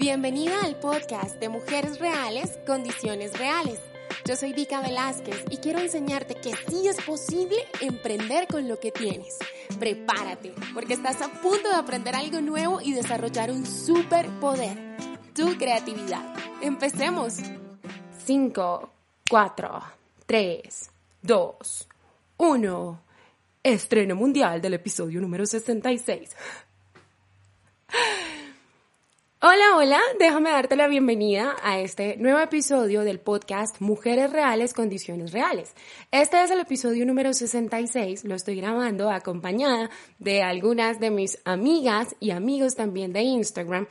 Bienvenida al podcast de Mujeres Reales, Condiciones Reales. Yo soy Vika Velázquez y quiero enseñarte que sí es posible emprender con lo que tienes. Prepárate, porque estás a punto de aprender algo nuevo y desarrollar un superpoder, tu creatividad. Empecemos. 5, 4, 3, 2, 1. Estreno mundial del episodio número 66. Hola, hola, déjame darte la bienvenida a este nuevo episodio del podcast Mujeres Reales, Condiciones Reales. Este es el episodio número 66, lo estoy grabando acompañada de algunas de mis amigas y amigos también de Instagram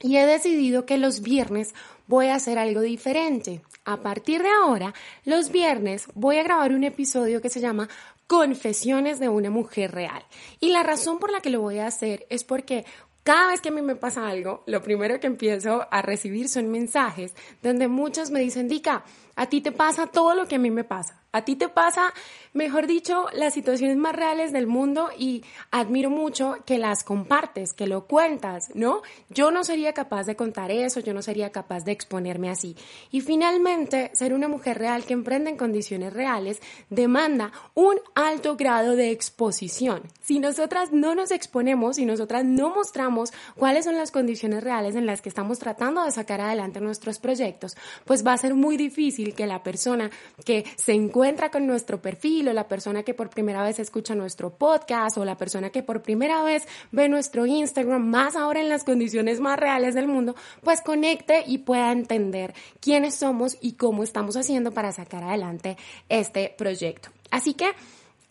y he decidido que los viernes voy a hacer algo diferente. A partir de ahora, los viernes voy a grabar un episodio que se llama Confesiones de una mujer real. Y la razón por la que lo voy a hacer es porque cada vez que a mí me pasa algo, lo primero que empiezo a recibir son mensajes donde muchos me dicen, Dica, a ti te pasa todo lo que a mí me pasa. A ti te pasa, mejor dicho, las situaciones más reales del mundo y admiro mucho que las compartes, que lo cuentas, ¿no? Yo no sería capaz de contar eso, yo no sería capaz de exponerme así. Y finalmente, ser una mujer real que emprende en condiciones reales demanda un alto grado de exposición. Si nosotras no nos exponemos, si nosotras no mostramos cuáles son las condiciones reales en las que estamos tratando de sacar adelante nuestros proyectos, pues va a ser muy difícil que la persona que se encuentra con nuestro perfil o la persona que por primera vez escucha nuestro podcast o la persona que por primera vez ve nuestro Instagram, más ahora en las condiciones más reales del mundo, pues conecte y pueda entender quiénes somos y cómo estamos haciendo para sacar adelante este proyecto. Así que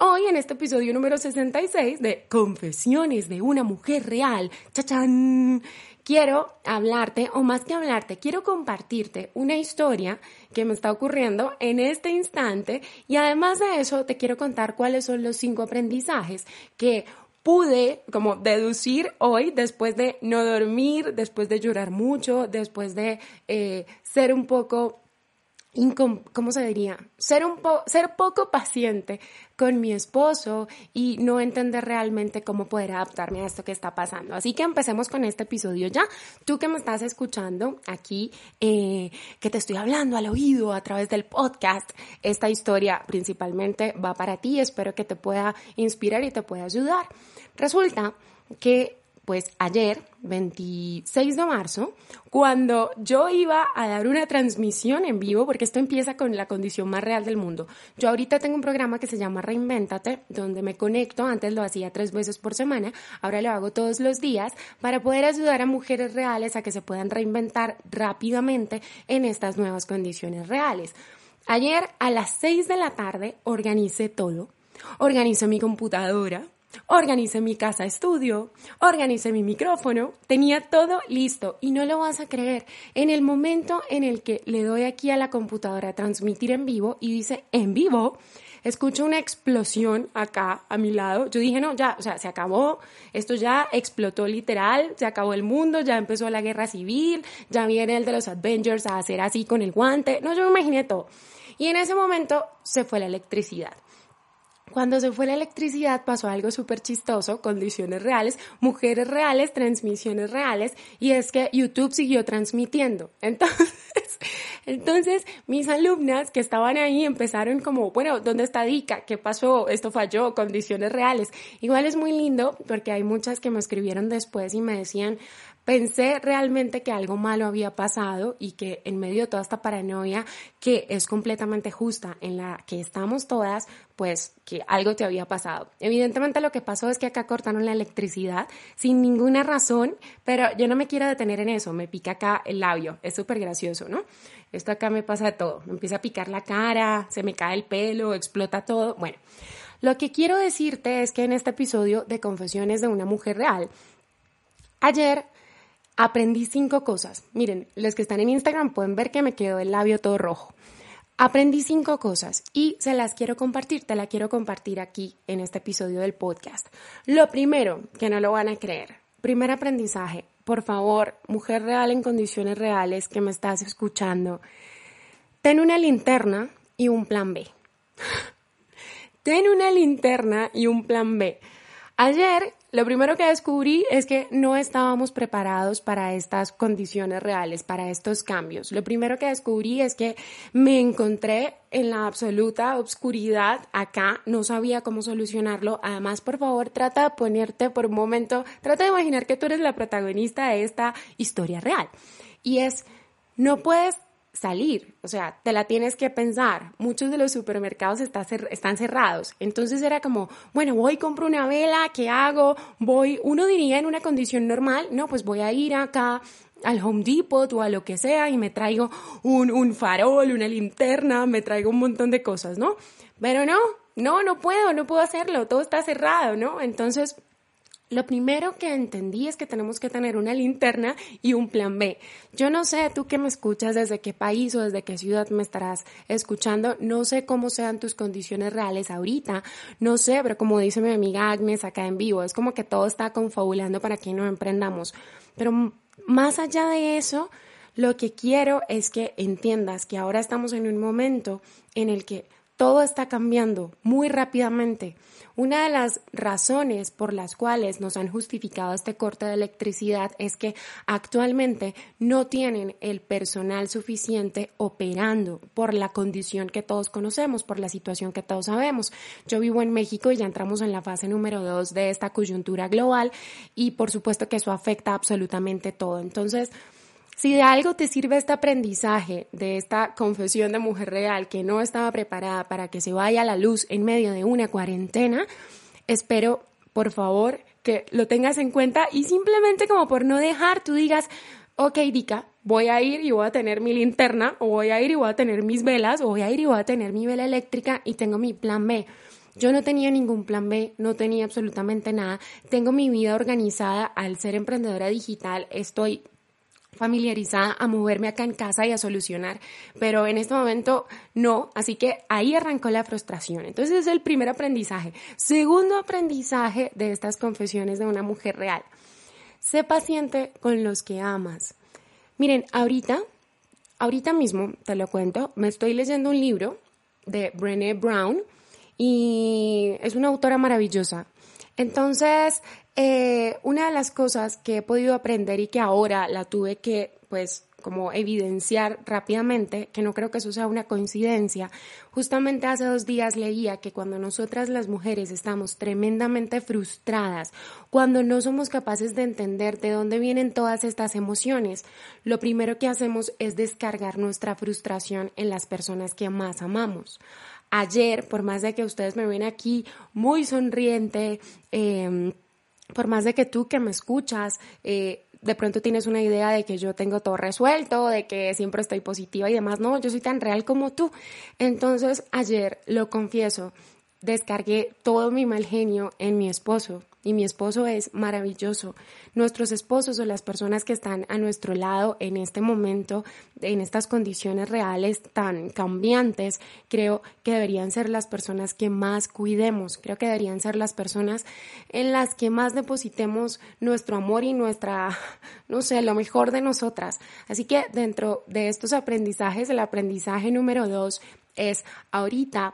Hoy en este episodio número 66 de Confesiones de una mujer real, chachán, quiero hablarte, o más que hablarte, quiero compartirte una historia que me está ocurriendo en este instante y además de eso te quiero contar cuáles son los cinco aprendizajes que pude como deducir hoy después de no dormir, después de llorar mucho, después de eh, ser un poco ¿cómo se diría? Ser, un ser poco paciente con mi esposo y no entender realmente cómo poder adaptarme a esto que está pasando. Así que empecemos con este episodio ya. Tú que me estás escuchando aquí, eh, que te estoy hablando al oído a través del podcast, esta historia principalmente va para ti. Espero que te pueda inspirar y te pueda ayudar. Resulta que pues ayer, 26 de marzo, cuando yo iba a dar una transmisión en vivo, porque esto empieza con la condición más real del mundo. Yo ahorita tengo un programa que se llama Reinvéntate, donde me conecto, antes lo hacía tres veces por semana, ahora lo hago todos los días, para poder ayudar a mujeres reales a que se puedan reinventar rápidamente en estas nuevas condiciones reales. Ayer a las 6 de la tarde organicé todo, organicé mi computadora, Organicé mi casa estudio, organicé mi micrófono, tenía todo listo y no lo vas a creer. En el momento en el que le doy aquí a la computadora transmitir en vivo y dice en vivo, escucho una explosión acá a mi lado. Yo dije, no, ya, o sea, se acabó, esto ya explotó literal, se acabó el mundo, ya empezó la guerra civil, ya viene el de los Avengers a hacer así con el guante. No, yo me imaginé todo. Y en ese momento se fue la electricidad. Cuando se fue la electricidad pasó algo súper chistoso, condiciones reales, mujeres reales, transmisiones reales, y es que YouTube siguió transmitiendo. Entonces, entonces mis alumnas que estaban ahí empezaron como, bueno, ¿dónde está Dica? ¿Qué pasó? Esto falló, condiciones reales. Igual es muy lindo porque hay muchas que me escribieron después y me decían, pensé realmente que algo malo había pasado y que en medio de toda esta paranoia que es completamente justa en la que estamos todas, pues que algo te había pasado. Evidentemente lo que pasó es que acá cortaron la electricidad sin ninguna razón, pero yo no me quiero detener en eso, me pica acá el labio, es súper gracioso, ¿no? Esto acá me pasa todo, me empieza a picar la cara, se me cae el pelo, explota todo, bueno. Lo que quiero decirte es que en este episodio de Confesiones de una Mujer Real, ayer aprendí cinco cosas. Miren, los que están en Instagram pueden ver que me quedó el labio todo rojo. Aprendí cinco cosas y se las quiero compartir, te la quiero compartir aquí en este episodio del podcast. Lo primero, que no lo van a creer, primer aprendizaje, por favor, mujer real en condiciones reales que me estás escuchando, ten una linterna y un plan B. ten una linterna y un plan B. Ayer lo primero que descubrí es que no estábamos preparados para estas condiciones reales, para estos cambios. Lo primero que descubrí es que me encontré en la absoluta obscuridad acá, no sabía cómo solucionarlo. Además, por favor, trata de ponerte por un momento, trata de imaginar que tú eres la protagonista de esta historia real. Y es, no puedes salir, o sea, te la tienes que pensar. Muchos de los supermercados están cerrados. Entonces era como, bueno, voy, compro una vela, ¿qué hago? Voy, uno diría en una condición normal, no, pues voy a ir acá al Home Depot o a lo que sea y me traigo un, un farol, una linterna, me traigo un montón de cosas, ¿no? Pero no, no, no puedo, no puedo hacerlo, todo está cerrado, ¿no? Entonces lo primero que entendí es que tenemos que tener una linterna y un plan B. Yo no sé tú que me escuchas desde qué país o desde qué ciudad me estarás escuchando, no sé cómo sean tus condiciones reales ahorita, no sé, pero como dice mi amiga Agnes acá en vivo, es como que todo está confabulando para que no emprendamos. Pero más allá de eso, lo que quiero es que entiendas que ahora estamos en un momento en el que todo está cambiando muy rápidamente. Una de las razones por las cuales nos han justificado este corte de electricidad es que actualmente no tienen el personal suficiente operando por la condición que todos conocemos, por la situación que todos sabemos. Yo vivo en México y ya entramos en la fase número dos de esta coyuntura global y por supuesto que eso afecta absolutamente todo. Entonces, si de algo te sirve este aprendizaje de esta confesión de mujer real que no estaba preparada para que se vaya a la luz en medio de una cuarentena, espero, por favor, que lo tengas en cuenta y simplemente como por no dejar, tú digas, ok, Dika, voy a ir y voy a tener mi linterna, o voy a ir y voy a tener mis velas, o voy a ir y voy a tener mi vela eléctrica y tengo mi plan B. Yo no tenía ningún plan B, no tenía absolutamente nada. Tengo mi vida organizada al ser emprendedora digital. Estoy familiarizada a moverme acá en casa y a solucionar, pero en este momento no, así que ahí arrancó la frustración. Entonces es el primer aprendizaje. Segundo aprendizaje de estas confesiones de una mujer real. Sé paciente con los que amas. Miren, ahorita, ahorita mismo, te lo cuento, me estoy leyendo un libro de Brené Brown y es una autora maravillosa. Entonces, eh, una de las cosas que he podido aprender y que ahora la tuve que, pues, como evidenciar rápidamente, que no creo que eso sea una coincidencia. Justamente hace dos días leía que cuando nosotras las mujeres estamos tremendamente frustradas, cuando no somos capaces de entender de dónde vienen todas estas emociones, lo primero que hacemos es descargar nuestra frustración en las personas que más amamos ayer, por más de que ustedes me ven aquí muy sonriente, eh, por más de que tú que me escuchas, eh, de pronto tienes una idea de que yo tengo todo resuelto, de que siempre estoy positiva y demás, no, yo soy tan real como tú. Entonces, ayer, lo confieso, descargué todo mi mal genio en mi esposo y mi esposo es maravilloso. Nuestros esposos o las personas que están a nuestro lado en este momento, en estas condiciones reales tan cambiantes, creo que deberían ser las personas que más cuidemos, creo que deberían ser las personas en las que más depositemos nuestro amor y nuestra, no sé, lo mejor de nosotras. Así que dentro de estos aprendizajes, el aprendizaje número dos es ahorita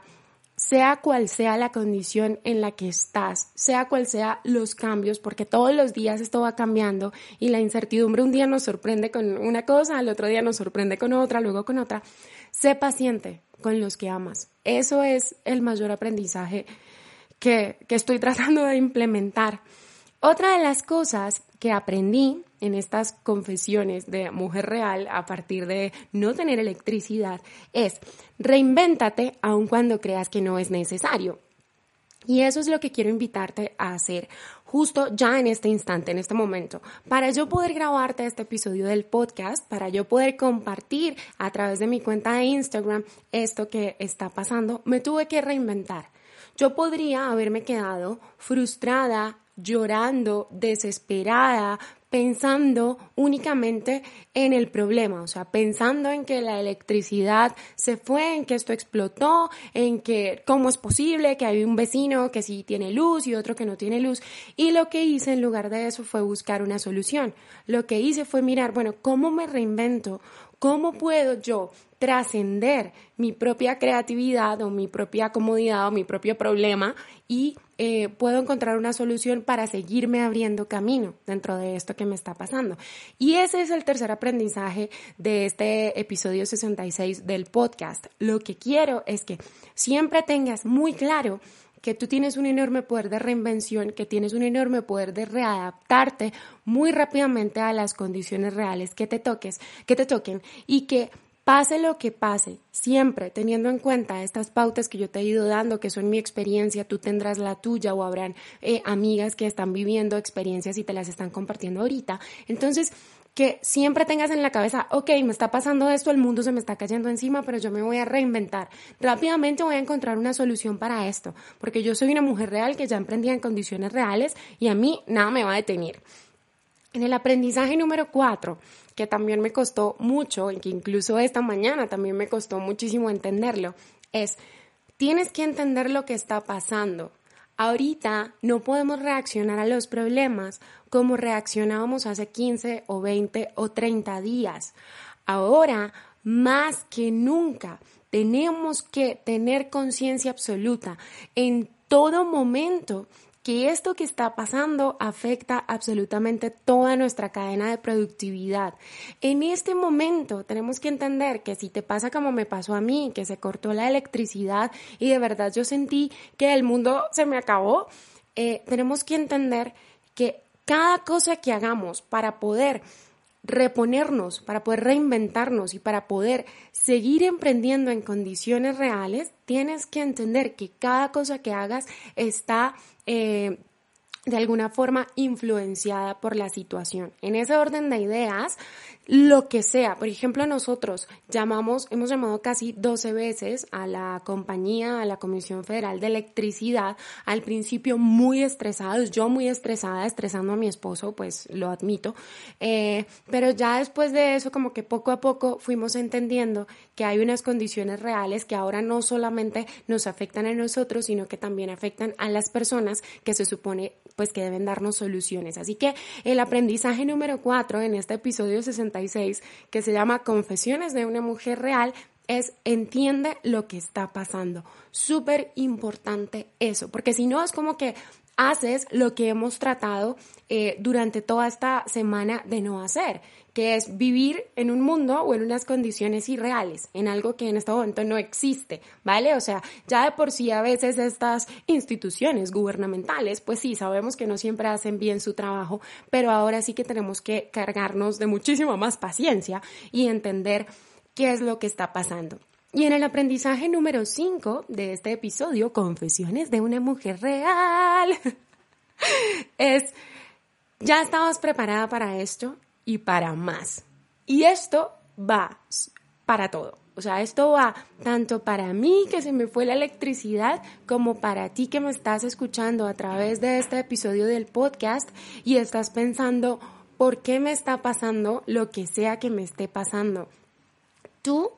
sea cual sea la condición en la que estás, sea cual sea los cambios, porque todos los días esto va cambiando y la incertidumbre un día nos sorprende con una cosa, al otro día nos sorprende con otra, luego con otra. Sé paciente con los que amas. Eso es el mayor aprendizaje que, que estoy tratando de implementar. Otra de las cosas que aprendí en estas confesiones de mujer real a partir de no tener electricidad es reinvéntate aun cuando creas que no es necesario. Y eso es lo que quiero invitarte a hacer justo ya en este instante, en este momento, para yo poder grabarte este episodio del podcast, para yo poder compartir a través de mi cuenta de Instagram esto que está pasando, me tuve que reinventar. Yo podría haberme quedado frustrada, llorando, desesperada, pensando únicamente en el problema, o sea, pensando en que la electricidad se fue, en que esto explotó, en que cómo es posible que hay un vecino que sí tiene luz y otro que no tiene luz. Y lo que hice en lugar de eso fue buscar una solución. Lo que hice fue mirar, bueno, ¿cómo me reinvento? ¿Cómo puedo yo trascender mi propia creatividad o mi propia comodidad o mi propio problema y eh, puedo encontrar una solución para seguirme abriendo camino dentro de esto que me está pasando. Y ese es el tercer aprendizaje de este episodio 66 del podcast. Lo que quiero es que siempre tengas muy claro que tú tienes un enorme poder de reinvención, que tienes un enorme poder de readaptarte muy rápidamente a las condiciones reales que te toques, que te toquen y que pase lo que pase, siempre teniendo en cuenta estas pautas que yo te he ido dando, que son mi experiencia, tú tendrás la tuya o habrán eh, amigas que están viviendo experiencias y te las están compartiendo ahorita. Entonces, que siempre tengas en la cabeza, ok, me está pasando esto, el mundo se me está cayendo encima, pero yo me voy a reinventar. Rápidamente voy a encontrar una solución para esto, porque yo soy una mujer real que ya emprendía en condiciones reales y a mí nada me va a detener. En el aprendizaje número cuatro, que también me costó mucho, y que incluso esta mañana también me costó muchísimo entenderlo, es, tienes que entender lo que está pasando. Ahorita no podemos reaccionar a los problemas como reaccionábamos hace 15 o 20 o 30 días. Ahora, más que nunca, tenemos que tener conciencia absoluta en todo momento que esto que está pasando afecta absolutamente toda nuestra cadena de productividad. En este momento tenemos que entender que si te pasa como me pasó a mí, que se cortó la electricidad y de verdad yo sentí que el mundo se me acabó, eh, tenemos que entender que cada cosa que hagamos para poder reponernos, para poder reinventarnos y para poder seguir emprendiendo en condiciones reales, tienes que entender que cada cosa que hagas está eh, de alguna forma influenciada por la situación. En ese orden de ideas, lo que sea. Por ejemplo, nosotros llamamos, hemos llamado casi 12 veces a la compañía, a la Comisión Federal de Electricidad, al principio muy estresados, yo muy estresada, estresando a mi esposo, pues lo admito, eh, pero ya después de eso, como que poco a poco fuimos entendiendo que hay unas condiciones reales que ahora no solamente nos afectan a nosotros, sino que también afectan a las personas que se supone pues que deben darnos soluciones. Así que el aprendizaje número 4 en este episodio 60 que se llama Confesiones de una mujer real, es entiende lo que está pasando. Súper importante eso, porque si no es como que haces lo que hemos tratado eh, durante toda esta semana de no hacer, que es vivir en un mundo o en unas condiciones irreales, en algo que en este momento no existe, ¿vale? O sea, ya de por sí a veces estas instituciones gubernamentales, pues sí, sabemos que no siempre hacen bien su trabajo, pero ahora sí que tenemos que cargarnos de muchísima más paciencia y entender qué es lo que está pasando. Y en el aprendizaje número 5 de este episodio, Confesiones de una mujer real, es, ya estabas preparada para esto y para más. Y esto va para todo. O sea, esto va tanto para mí que se me fue la electricidad como para ti que me estás escuchando a través de este episodio del podcast y estás pensando, ¿por qué me está pasando lo que sea que me esté pasando? Tú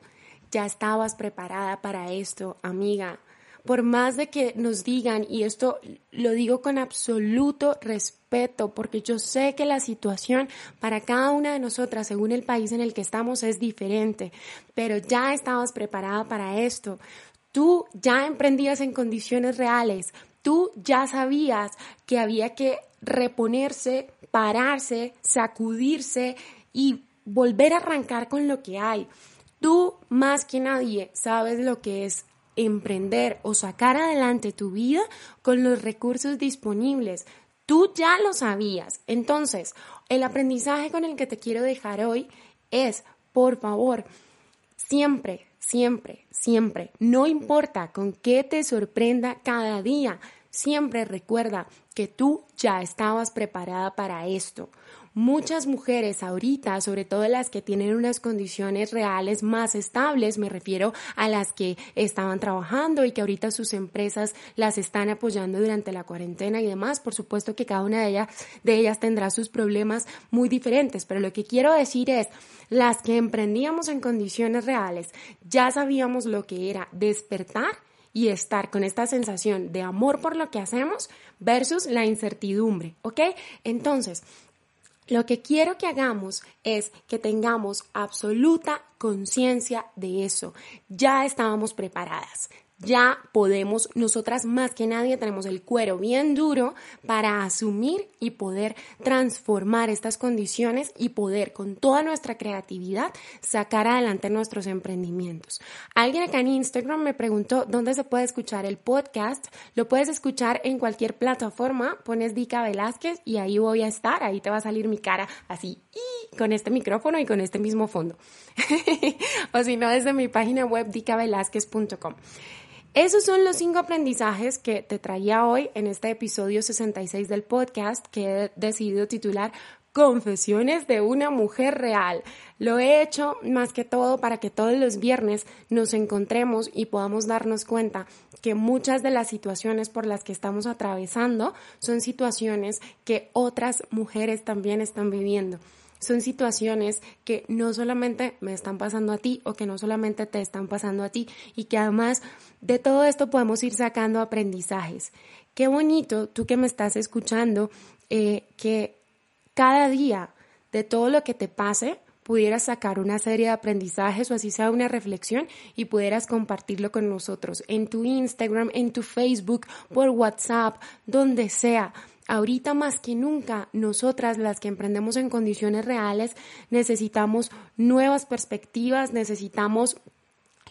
ya estabas preparada para esto, amiga. Por más de que nos digan, y esto lo digo con absoluto respeto, porque yo sé que la situación para cada una de nosotras, según el país en el que estamos, es diferente, pero ya estabas preparada para esto. Tú ya emprendías en condiciones reales, tú ya sabías que había que reponerse, pararse, sacudirse y volver a arrancar con lo que hay. Tú más que nadie sabes lo que es emprender o sacar adelante tu vida con los recursos disponibles. Tú ya lo sabías. Entonces, el aprendizaje con el que te quiero dejar hoy es, por favor, siempre, siempre, siempre, no importa con qué te sorprenda cada día, siempre recuerda que tú ya estabas preparada para esto. Muchas mujeres ahorita, sobre todo las que tienen unas condiciones reales más estables, me refiero a las que estaban trabajando y que ahorita sus empresas las están apoyando durante la cuarentena y demás, por supuesto que cada una de ellas, de ellas tendrá sus problemas muy diferentes, pero lo que quiero decir es, las que emprendíamos en condiciones reales, ya sabíamos lo que era despertar y estar con esta sensación de amor por lo que hacemos versus la incertidumbre, ¿ok? Entonces, lo que quiero que hagamos es que tengamos absoluta conciencia de eso. Ya estábamos preparadas, ya podemos, nosotras más que nadie tenemos el cuero bien duro para asumir y poder transformar estas condiciones y poder con toda nuestra creatividad sacar adelante nuestros emprendimientos. Alguien acá en Instagram me preguntó dónde se puede escuchar el podcast. Lo puedes escuchar en cualquier plataforma, pones Dica Velázquez y ahí voy a estar, ahí te va a salir mi cara así y con este micrófono y con este mismo fondo. o si no, desde mi página web dicavelázquez.com. Esos son los cinco aprendizajes que te traía hoy en este episodio 66 del podcast que he decidido titular Confesiones de una mujer real. Lo he hecho más que todo para que todos los viernes nos encontremos y podamos darnos cuenta que muchas de las situaciones por las que estamos atravesando son situaciones que otras mujeres también están viviendo son situaciones que no solamente me están pasando a ti o que no solamente te están pasando a ti y que además de todo esto podemos ir sacando aprendizajes. Qué bonito tú que me estás escuchando, eh, que cada día de todo lo que te pase, pudieras sacar una serie de aprendizajes o así sea una reflexión y pudieras compartirlo con nosotros en tu Instagram, en tu Facebook, por WhatsApp, donde sea. Ahorita más que nunca, nosotras las que emprendemos en condiciones reales necesitamos nuevas perspectivas, necesitamos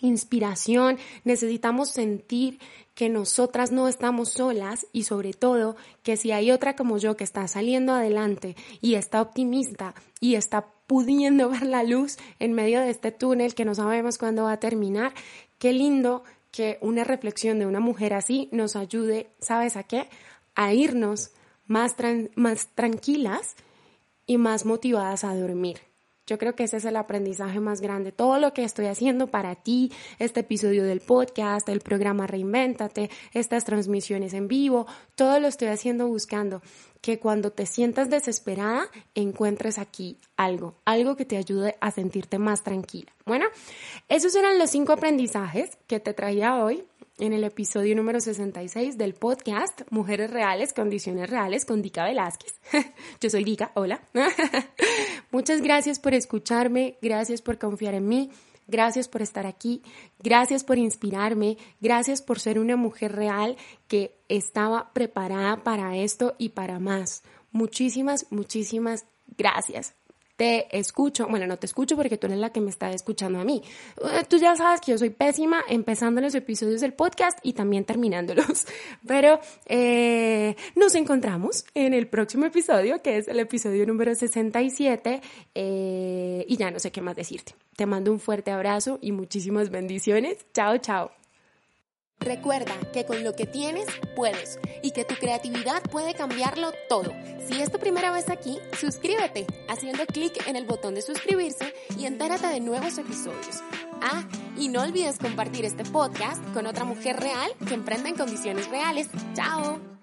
inspiración, necesitamos sentir que nosotras no estamos solas y sobre todo que si hay otra como yo que está saliendo adelante y está optimista y está pudiendo ver la luz en medio de este túnel que no sabemos cuándo va a terminar, qué lindo que una reflexión de una mujer así nos ayude, ¿sabes a qué? A irnos más, más tranquilas y más motivadas a dormir. Yo creo que ese es el aprendizaje más grande. Todo lo que estoy haciendo para ti, este episodio del podcast, el programa Reinvéntate, estas transmisiones en vivo, todo lo estoy haciendo buscando que cuando te sientas desesperada encuentres aquí algo, algo que te ayude a sentirte más tranquila. Bueno, esos eran los cinco aprendizajes que te traía hoy en el episodio número 66 del podcast Mujeres Reales, Condiciones Reales con Dica Velázquez. Yo soy Dica, hola. Muchas gracias por escucharme, gracias por confiar en mí, gracias por estar aquí, gracias por inspirarme, gracias por ser una mujer real que estaba preparada para esto y para más. Muchísimas, muchísimas gracias te escucho, bueno, no te escucho porque tú eres la que me está escuchando a mí. Eh, tú ya sabes que yo soy pésima empezando los episodios del podcast y también terminándolos, pero eh, nos encontramos en el próximo episodio, que es el episodio número 67, eh, y ya no sé qué más decirte. Te mando un fuerte abrazo y muchísimas bendiciones. Chao, chao. Recuerda que con lo que tienes puedes y que tu creatividad puede cambiarlo todo. Si es tu primera vez aquí, suscríbete haciendo clic en el botón de suscribirse y entérate de nuevos episodios. Ah, y no olvides compartir este podcast con otra mujer real que emprenda en condiciones reales. ¡Chao!